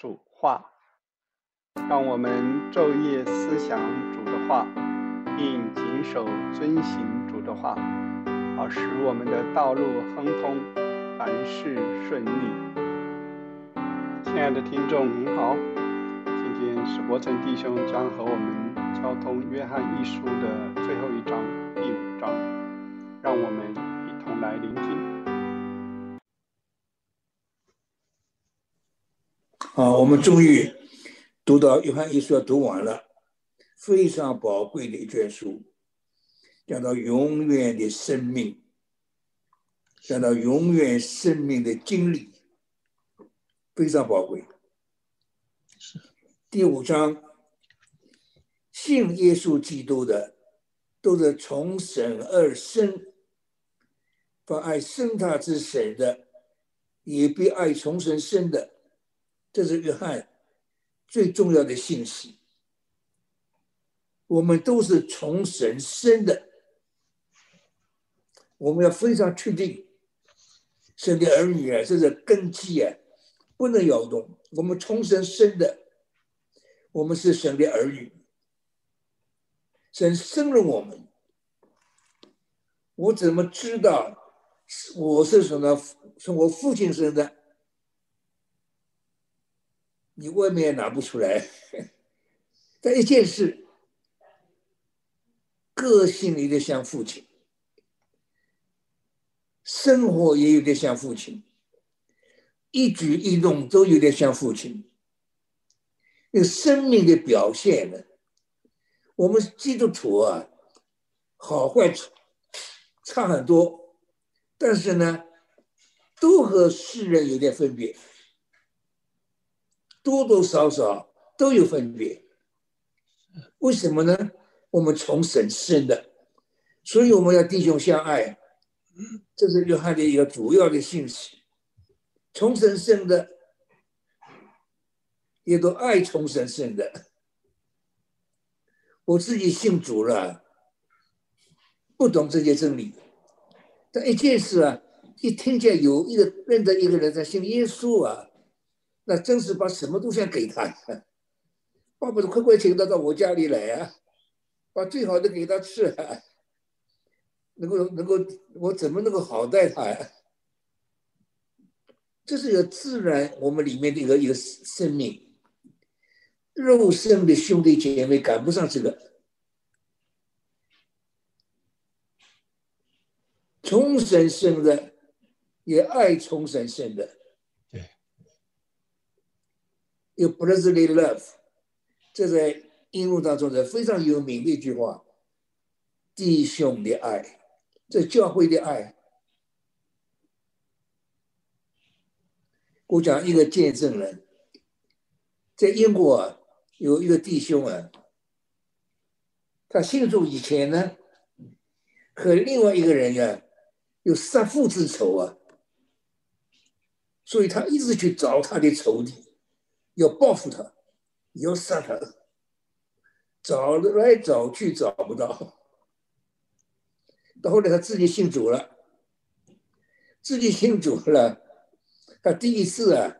主话，让我们昼夜思想主的话，并谨守遵行主的话，好使我们的道路亨通，凡事顺利。亲爱的听众您好，今天史伯成弟兄将和我们交通约翰一书的最后一章第五章，让我们一同来聆听。啊，我们终于读到约翰一书，要读完了，非常宝贵的一卷书，讲到永远的生命，讲到永远生命的经历，非常宝贵。第五章，信耶稣基督的，都是从神而生，把爱生他之神的，也必爱从神生的。这是约翰最重要的信息。我们都是从神生的，我们要非常确定，神的儿女啊，这是根基啊，不能摇动。我们从神生的，我们是神的儿女，神生了我们。我怎么知道我是什么？从我父亲生的？你外面也拿不出来，但一件事，个性有点像父亲，生活也有点像父亲，一举一动都有点像父亲。那生命的表现呢？我们基督徒啊，好坏差很多，但是呢，都和世人有点分别。多多少少都有分别，为什么呢？我们从神生的，所以我们要弟兄相爱，这是约翰的一个主要的信息。从神生的，也都爱从神生的。我自己信主了，不懂这些真理，但一件事啊，一听见有一个认得一个人在信耶稣啊。那真是把什么都想给他，巴不得快快请他到我家里来啊，把最好的给他吃，能够能够我怎么能够好待他呀？这是个自然我们里面的一个一个生命，肉身的兄弟姐妹赶不上这个，重神生的也爱重神生的。有 brotherly love，这在英文当中是非常有名的一句话。弟兄的爱，这教会的爱。我讲一个见证人，在英国啊，有一个弟兄啊，他信主以前呢，和另外一个人呀有杀父之仇啊，所以他一直去找他的仇敌。要报复他，要杀他，找来找去找不到，到后来他自己信主了，自己信主了，他第一次啊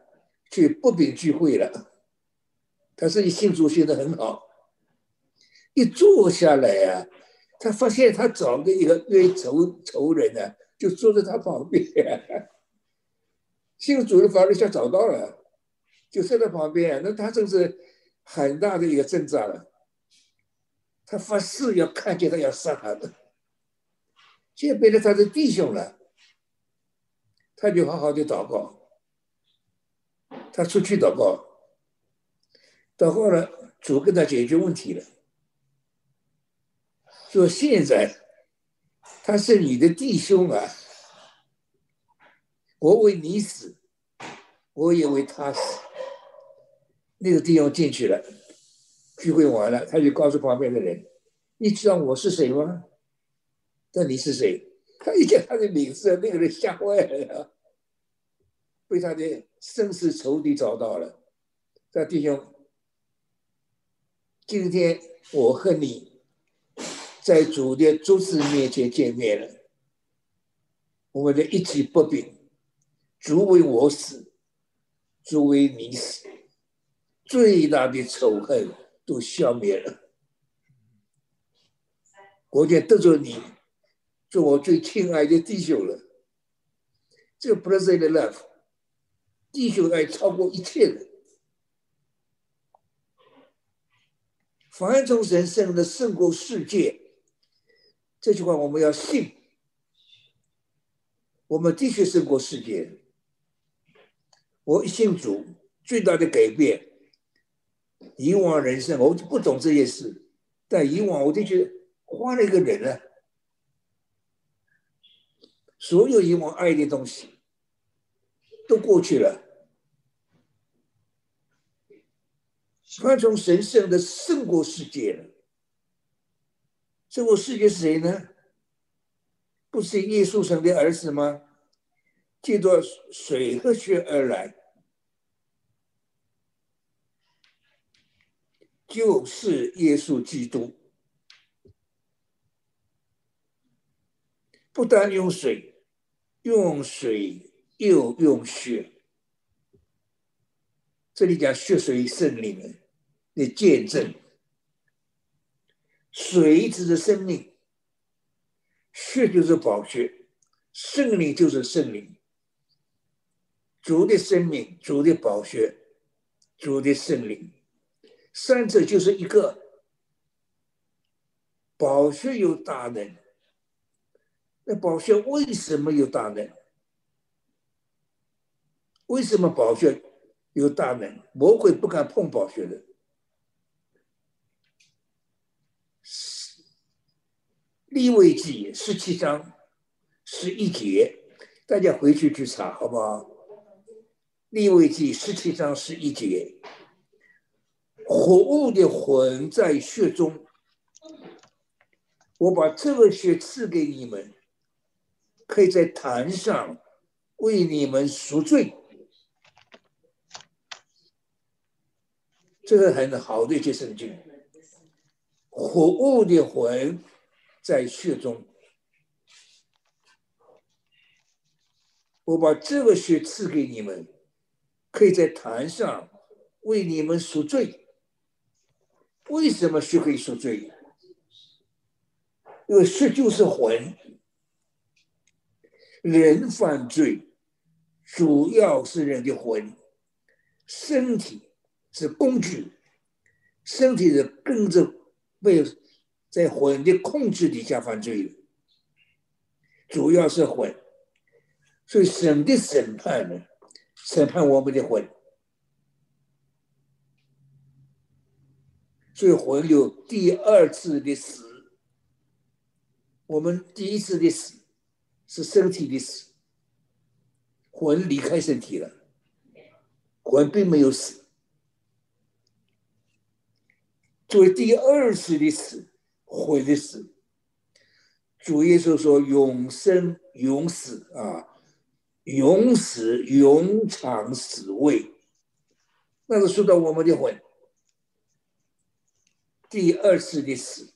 去不饼聚会了，他自己信主信的很好，一坐下来呀，他发现他找的一个冤仇仇人呢，就坐在他旁边，信主的法律下找到了。就站在旁边，那他真是很大的一个挣扎了。他发誓要看见他要杀他的，现在变成他的弟兄了。他就好好的祷告，他出去祷告，祷告了，主跟他解决问题了。说现在他是你的弟兄啊，我为你死，我也为他死。那个弟兄进去了，聚会完了，他就告诉旁边的人：“你知道我是谁吗？那你是谁？”他一见他的名字，那个人吓坏了，被他的生死仇敌找到了。这弟兄，今天我和你在主的主子面前见面了，我们的一起不平，主为我死，主为你死。最大的仇恨都消灭了。我就得着你，做我最亲爱的弟兄了。这个 brother love，弟兄爱超过一切的。凡从神生的胜过世界，这句话我们要信。我们的确胜过世界。我一信主，最大的改变。以往人生我就不懂这些事，但以往我就觉得换了一个人了。所有以往爱的东西都过去了。他从神圣的胜过世界了。胜过世界是谁呢？不是耶稣神的儿子吗？借着水和血而来，就是耶稣基督。不但用水，用水又用血。这里讲血水圣灵的见证，水指的生命，血就是宝血，圣灵就是圣灵。主的生命，主的宝血，主的圣灵，三者就是一个。宝穴有大能，那宝穴为什么有大能？为什么宝穴？有大能，魔鬼不敢碰宝穴的。立位记十七章十一节，大家回去去查好不好？立位记十七章十一节，活物的魂在血中，我把这个血赐给你们，可以在坛上为你们赎罪。这个很好的一些圣经，活物的魂在血中，我把这个血赐给你们，可以在坛上为你们赎罪。为什么血可以赎罪？因为血就是魂，人犯罪主要是人的魂，身体。是工具，身体是跟着被在魂的控制底下犯罪的，主要是魂，所以神的审判呢，审判我们的魂，所以魂有第二次的死。我们第一次的死是身体的死，魂离开身体了，魂并没有死。作为第二次的死，毁的死，主耶稣说：“永生永死啊，永死永长死位。”那是说到我们的魂，第二次的死，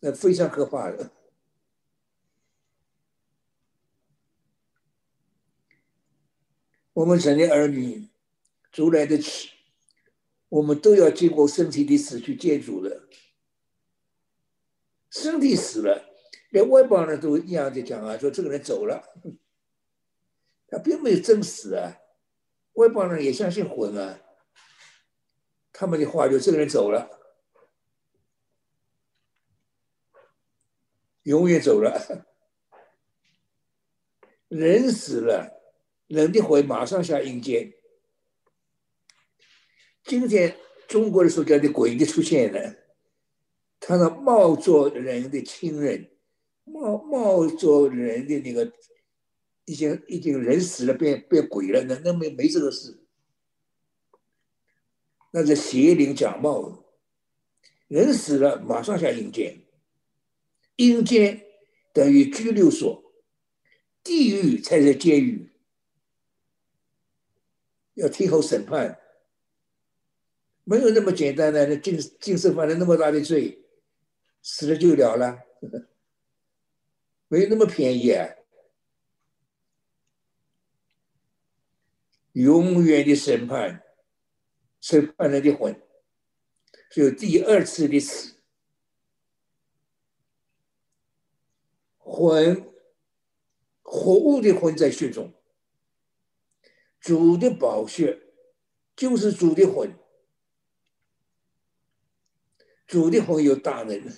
那非常可怕的。我们成年儿女，主来的迟。我们都要经过身体的死去见主的，身体死了，连外邦人都一样的讲啊，说这个人走了，他并没有真死啊，外邦人也相信魂啊，他们的话就这个人走了，永远走了，人死了，人的魂马上下阴间。今天中国的所讲的鬼的出现了，他那冒做人的亲人，冒冒做人的那个，已经已经人死了变变鬼了，那那没没这个事，那是邪灵假冒，人死了马上下阴间，阴间等于拘留所，地狱才是监狱，要听候审判。没有那么简单的，那净净是犯了那么大的罪，死了就了了，没那么便宜啊！永远的审判，审判人的魂，就第二次的死，魂活物的魂在血中，主的宝血就是主的魂，主的魂有大能。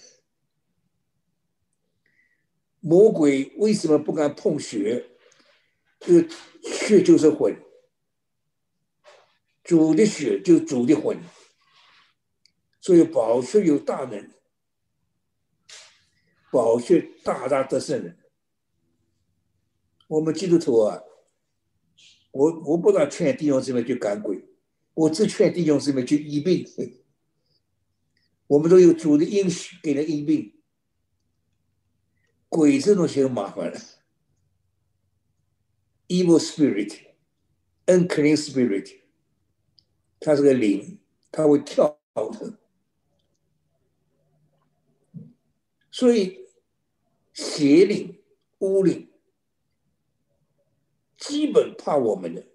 魔鬼为什么不敢碰血？这血就是魂，主的血就主的魂，所以宝血有大能，宝血大大得胜人。我们基督徒啊，我我不敢劝弟兄姊妹去赶鬼，我只劝弟兄姊妹去医病。我们都有主的应许给人医病。鬼这东西很麻烦了，evil spirit，unclean spirit，它是个灵，它会跳的，所以邪灵、巫灵基本怕我们的，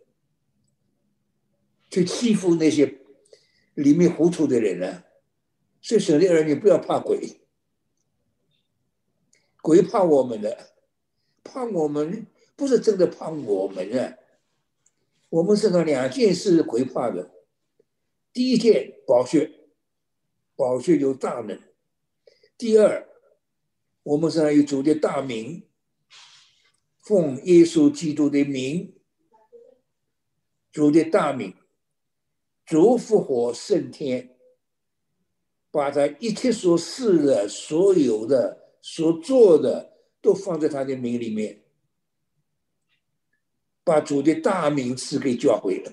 去欺负那些里面糊涂的人呢。所以，神的儿女不要怕鬼。鬼怕我们的，怕我们不是真的怕我们啊！我们身上两件事鬼怕的，第一件宝血，宝血有大能；第二，我们身上有主的大名，奉耶稣基督的名，主的大名，主复活升天，把他一切所事的所有的。所做的都放在他的名里面，把主的大名赐给教会了，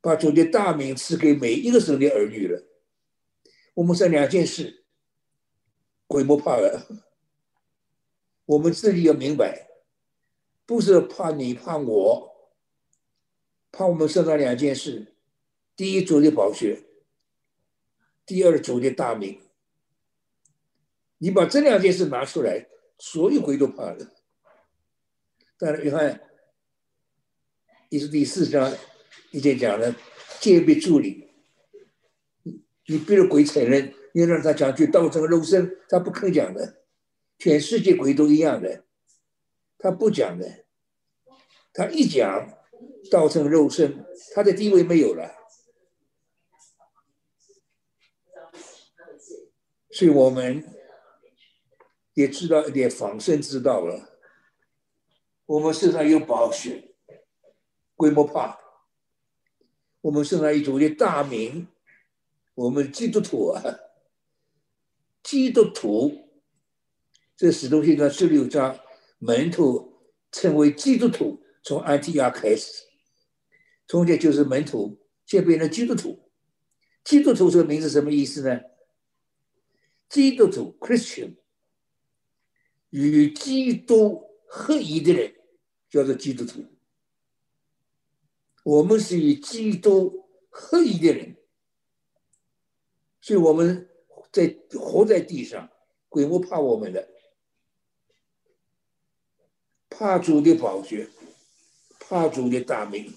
把主的大名赐给每一个神的儿女了。我们这两件事，鬼不怕了。我们自己要明白，不是怕你怕我，怕我们身上两件事：第一，主的宝血；第二，主的大名。你把这两件事拿出来，所有鬼都怕了。但是约翰也是第四章已经讲了，戒备助理。你比如鬼承认，你让他讲句道成肉身，他不肯讲的。全世界鬼都一样的，他不讲的。他一讲道成肉身，他的地位没有了。所以我们。也知道一点防身之道了。我们身上有宝血，鬼不怕。我们身上一种的大名，我们基督徒啊，基督徒，这使徒行传十六章，门徒称为基督徒，从安提亚开始，从前就是门徒，现在变成基督徒。基督徒这个名字什么意思呢？基督徒 （Christian）。与基督合一的人叫做基督徒。我们是与基督合一的人，所以我们在活在地上，鬼不怕我们的，怕主的宝血，怕主的大名，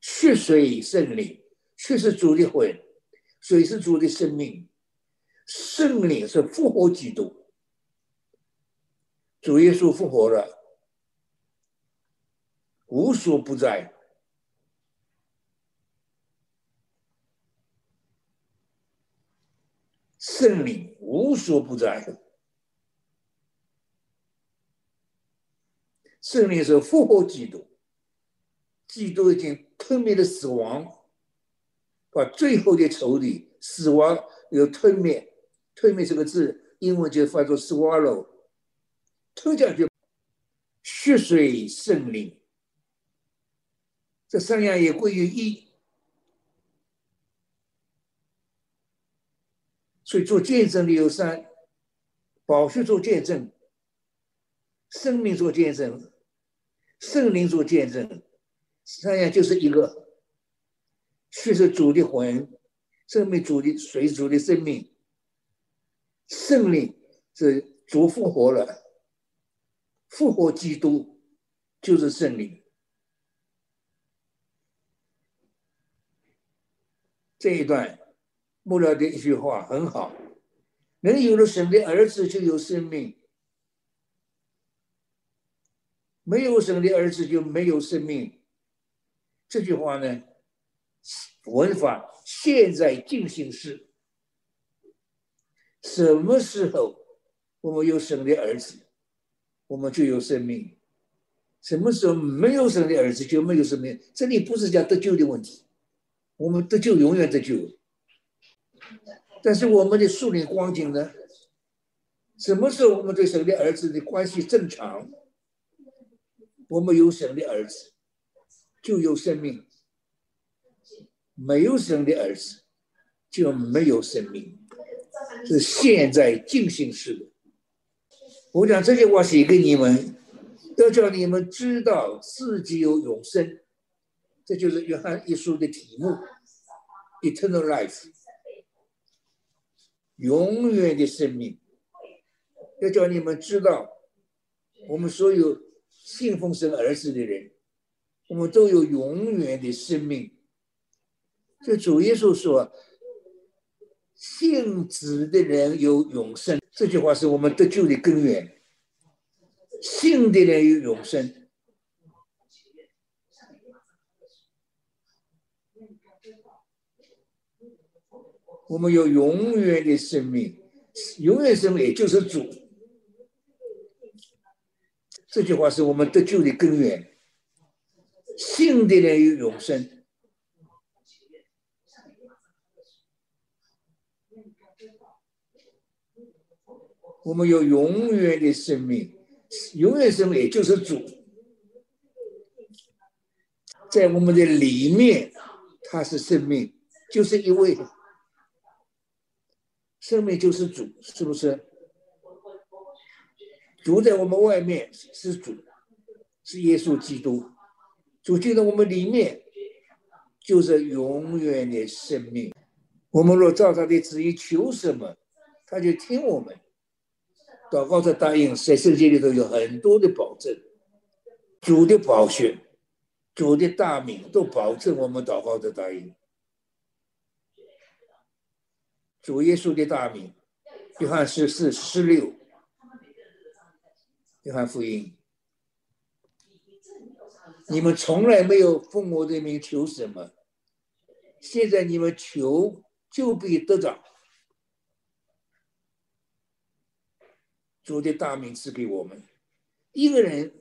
血水圣灵，血是主的魂，水是主的生命，圣灵是复活基督。主耶稣复活了，无所不在。圣灵无所不在。圣灵是复活基督，基督已经吞灭了死亡，把最后的仇敌死亡又吞灭。吞灭这个字，英文就翻作 swallow。突讲就血水圣灵，这三样也归于一，所以做见证的有三：宝血做见证，生命做见证，圣灵做见证。三样就是一个血是主的魂，生命主的水主的生命，圣灵是主复活了。复活基督就是圣灵，这一段末了的一句话很好：能有了神的儿子就有生命，没有神的儿子就没有生命。这句话呢，文法现在进行时，什么时候我们有神的儿子，我们就有生命。什么时候没有神的儿子就没有生命？这里不是讲得救的问题，我们得救永远得救。但是我们的树林光景呢？什么时候我们对神的儿子的关系正常？我们有神的儿子就有生命，没有神的儿子就没有生命，是现在进行时的。我讲这句话写给你们。要叫你们知道自己有永生，这就是约翰一书的题目：Eternal Life，永远的生命。要叫你们知道，我们所有信奉神儿子的人，我们都有永远的生命。这主耶稣说：“信子的人有永生。”这句话是我们得救的根源。信的人有永生，我们有永远的生命，永远生命也就是主。这句话是我们得救的根源。信的人有永生，我们有永远的生命。永远生命也就是主，在我们的里面，他是生命，就是一位生命就是主，是不是？主在我们外面是主，是耶稣基督，主就在我们里面，就是永远的生命。我们若照他的旨意求什么，他就听我们。祷告的答应，在圣经里头有很多的保证，主的宝血、主的大名都保证我们祷告的答应。主耶稣的大名，约翰十四十六，约翰福音，你们从来没有奉我的名求什么，现在你们求就必得着。主的大名赐给我们，一个人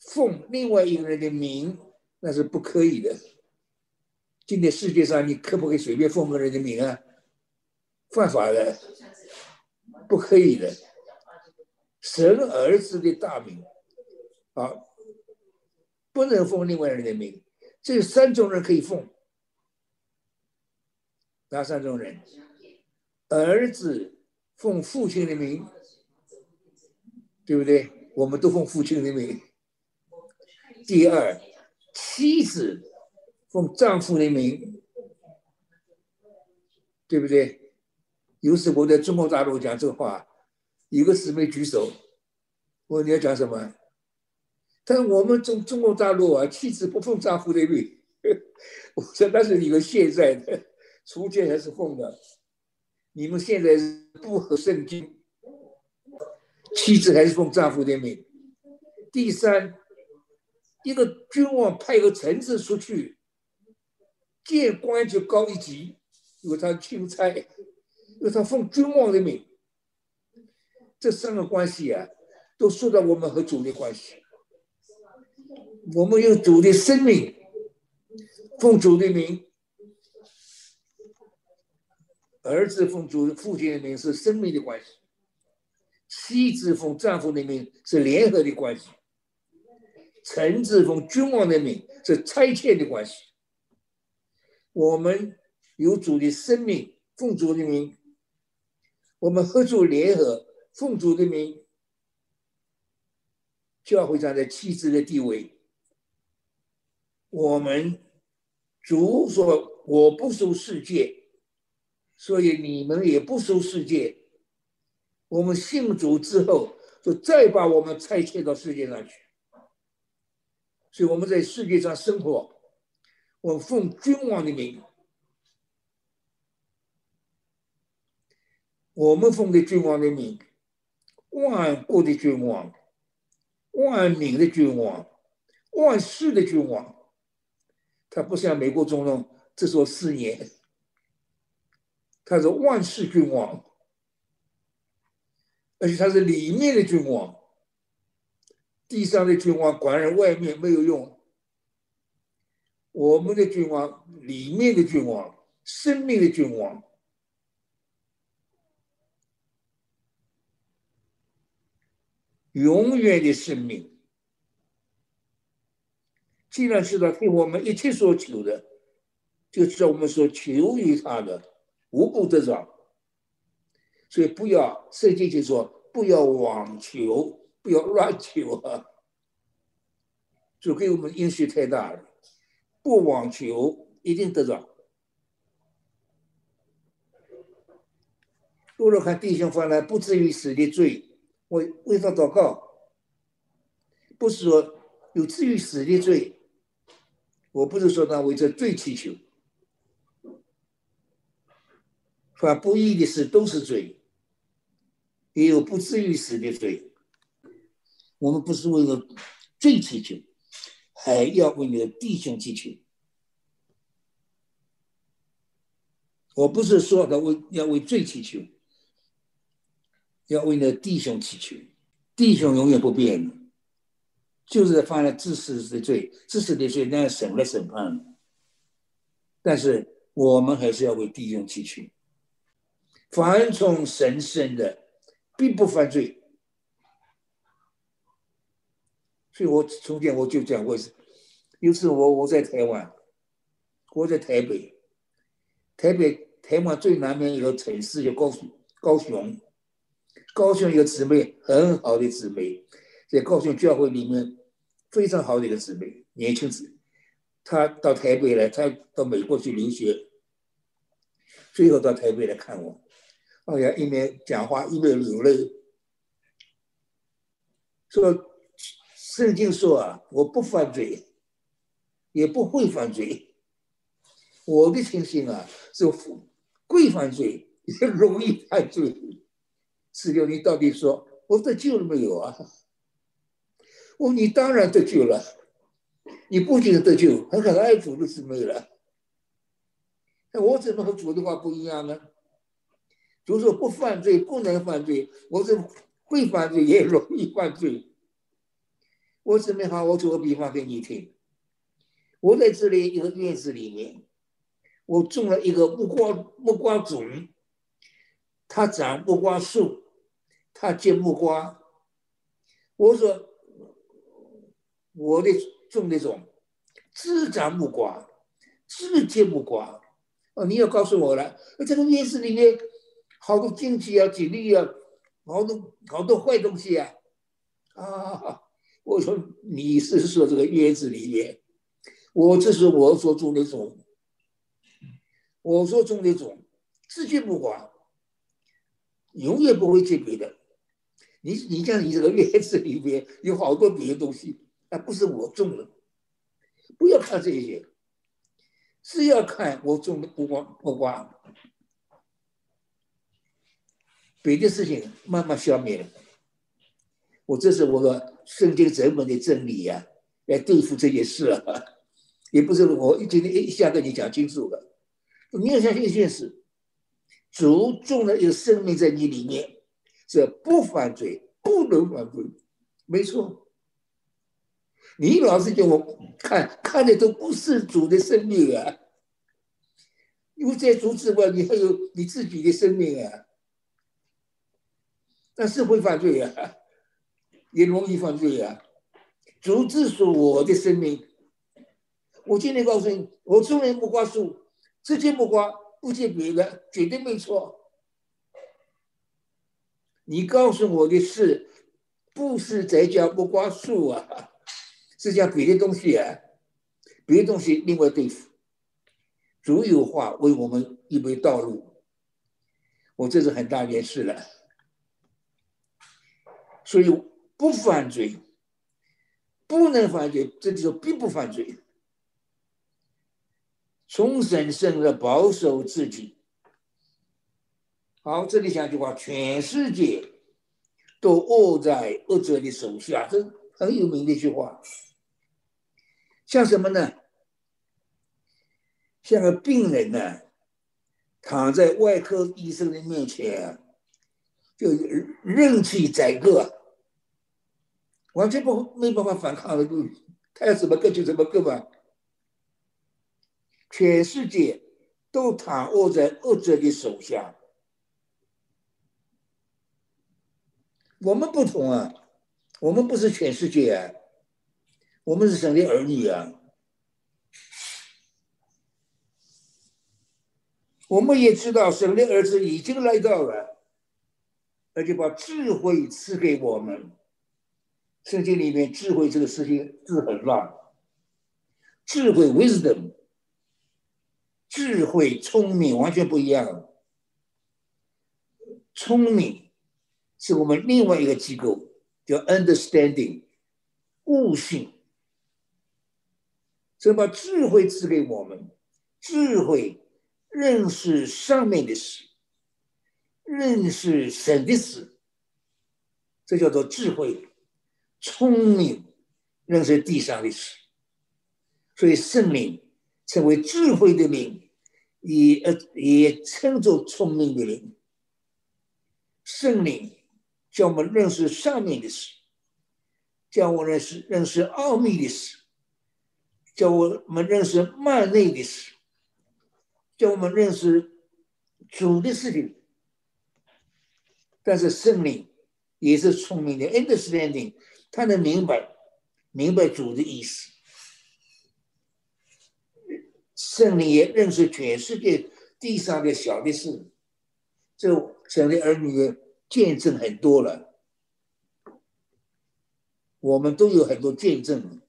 奉另外一个人的名，那是不可以的。今天世界上，你可不可以随便奉个人的名啊？犯法的，不可以的。神儿子的大名，啊，不能奉另外人的名。这三种人可以奉，哪三种人？儿子奉父亲的名。对不对？我们都奉父亲的名。第二，妻子奉丈夫的名，对不对？有时我在中国大陆讲这话，有个姊妹举手，我问你要讲什么？但我们中中国大陆啊，妻子不奉丈夫的命。我说那是你们现在的，初见还是奉的？你们现在不合圣经。妻子还是奉丈夫的命。第三，一个君王派一个臣子出去，见官就高一级，因为他钦差，因为他奉君王的命。这三个关系啊，都说到我们和主的关系。我们有主的生命，奉主的名；儿子奉主父亲的名，是生命的关系。妻子奉丈夫的名是联合的关系，臣子奉君王的名是差遣的关系。我们有主的生命，奉主的名，我们合作联合，奉主的名，教会站在妻子的地位。我们主说：“我不收世界，所以你们也不收世界。”我们信主之后，就再把我们拆迁到世界上去。所以我们在世界上生活，我奉君王的名，我们奉的君王的命，万国的君王，万民的君王，万世的君王。他不像美国总统，只说四年。他是万世君王，而且他是里面的君王。地上的君王管人外面没有用，我们的君王里面的君王，生命的君王，永远的生命。既然是他给我们一切所求的，就知道我们所求于他的，无不得着。所以不要圣经就说不要妄求。不要乱求啊！就给我们应许太大了，不妄求一定得着。若看弟兄犯了不至于死的罪，为为他祷告，不是说有至于死的罪，我不是说他为这罪祈求，犯不义的事都是罪，也有不至于死的罪。我们不是为了罪祈求，还要为你的弟兄祈求。我不是说的为要为罪祈求，要为你的弟兄祈求。弟兄永远不变，就是犯了自私的罪，自私的罪那样审来审判。但是我们还是要为弟兄祈求。凡从神圣的，并不犯罪。所以我从前我就讲过一次，有次我我在台湾，我在台北，台北台湾最南边一个城市叫高雄，高雄，高雄一个姊妹很好的姊妹，在高雄教会里面非常好的一个姊妹，年轻子，她到台北来，她到美国去留学，最后到台北来看我，哎呀，一面讲话一面流泪，说。圣经说啊，我不犯罪，也不会犯罪。我的情形啊，是会犯罪，也容易犯罪。十六，你到底说我得救了没有啊？我你当然得救了，你不仅得救，还很爱主的姊妹了。那我怎么和主的话不一样呢？主说不犯罪，不能犯罪，我是会犯罪，也容易犯罪。我准备好，我做个比方给你听。我在这里一个院子里面，我种了一个木瓜木瓜种，它长木瓜树，他结木瓜。我说我的种的种自长木瓜，自结木瓜。哦，你要告诉我了，这个院子里面好多荆棘啊、锦鲤啊，好多好多坏东西啊，啊。我说你是说这个院子里面，我这是我所种的种，我所种的种，自结木瓜，永远不会结别的。你你像你这个院子里面有好多别的东西，那不是我种的，不要看这些，是要看我种的不瓜不瓜，别的事情慢慢消灭了。我这是我的圣经整本的真理呀，来对付这件事啊，也不是我今天一下跟你讲清楚了。你要相信一件事，主种了一个生命在你里面，是不犯罪，不能犯罪，没错。你老是叫我看看的都不是主的生命啊，因为在主之外，你还有你自己的生命啊，那是会犯罪啊。也容易犯罪啊！主治说我的生命，我今天告诉你，我种了木瓜树，这些木瓜不见别的，绝对没错。你告诉我的是，不是在讲木瓜树啊，是讲别的东西啊，别的东西另外对付。主有话为我们预备道路，我这是很大件事了，所以。不犯罪，不能犯罪，这就并不犯罪。从神圣的保守自己，好，这里讲一句话：全世界都握在恶者的手下，这很有名的一句话。像什么呢？像个病人呢，躺在外科医生的面前，就任其宰割，完全不没办法反抗的，就他要怎么割就怎么割吧。全世界都躺卧在恶者的手下。我们不同啊，我们不是全世界啊，我们是神的儿女啊。我们也知道神的儿子已经来到了，而且把智慧赐给我们。圣经里面“智慧”这个事情字很乱，智慧 （wisdom）。智慧、聪明完全不一样。聪明是我们另外一个机构叫 understanding，悟性。所以把智慧赐给我们，智慧认识上面的事，认识神的事，这叫做智慧。聪明认识地上的事，所以圣灵。成为智慧的灵，也呃也称作聪明的灵。圣灵叫我们认识上面的事，叫我认识认识奥秘的事，叫我们认识幔内的事，叫我们认识主的事情。但是圣灵也是聪明的，understanding，他能明白明白主的意思。圣灵也认识全世界地上的小的事，这神的儿女见证很多了，我们都有很多见证。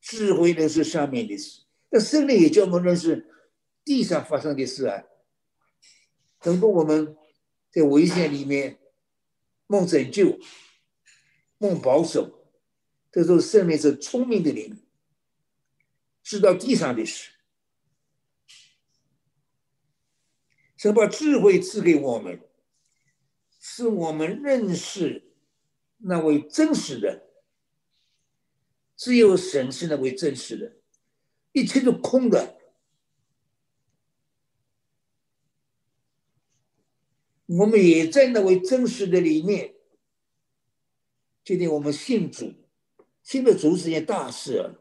智慧认识上面的事，那圣灵也叫我们认识地上发生的事啊。很多我们在危险里面梦拯救、梦保守，这都是圣灵是聪明的灵。知道地上的事，神把智慧赐给我们，是我们认识那位真实的，只有神是那位真实的，一切都空的。我们也在那位真实的里面。今天我们信主，信的主是件大事啊。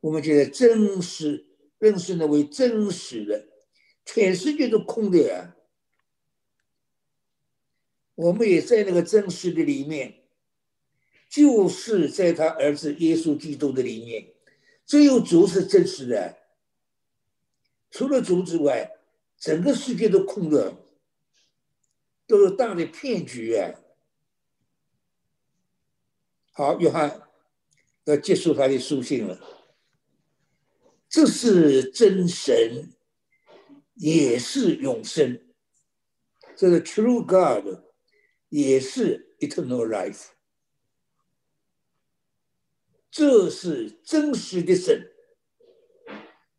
我们觉得真实认识那位真实的，全世界都空的呀。我们也在那个真实的里面，就是在他儿子耶稣基督的里面，只有主是真实的，除了主之外，整个世界都空的，都是大的骗局啊。好，约翰要结束他的书信了。这是真神，也是永生。这个 True God 也是 Eternal Life。这是真实的神，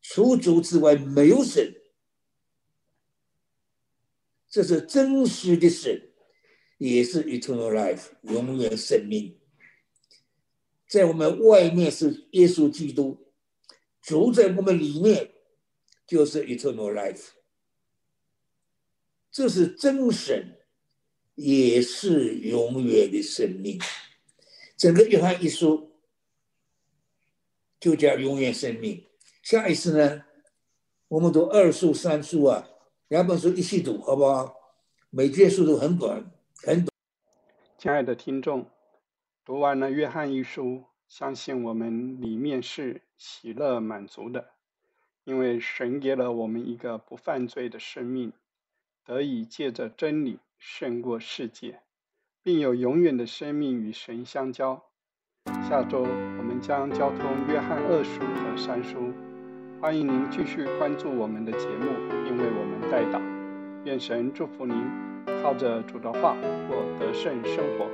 除主之外没有神。这是真实的神，也是 Eternal Life，永远生命。在我们外面是耶稣基督。主在我们里面就是 eternal life，这是真神，也是永远的生命。整个约翰一书就叫永远生命。下一次呢，我们读二书、三书啊，两本书一起读，好不好？每卷书都很短，很短。亲爱的听众，读完了约翰一书。相信我们里面是喜乐满足的，因为神给了我们一个不犯罪的生命，得以借着真理胜过世界，并有永远的生命与神相交。下周我们将交通约翰二书和三书，欢迎您继续关注我们的节目，并为我们带祷。愿神祝福您，靠着主的话过得胜生活。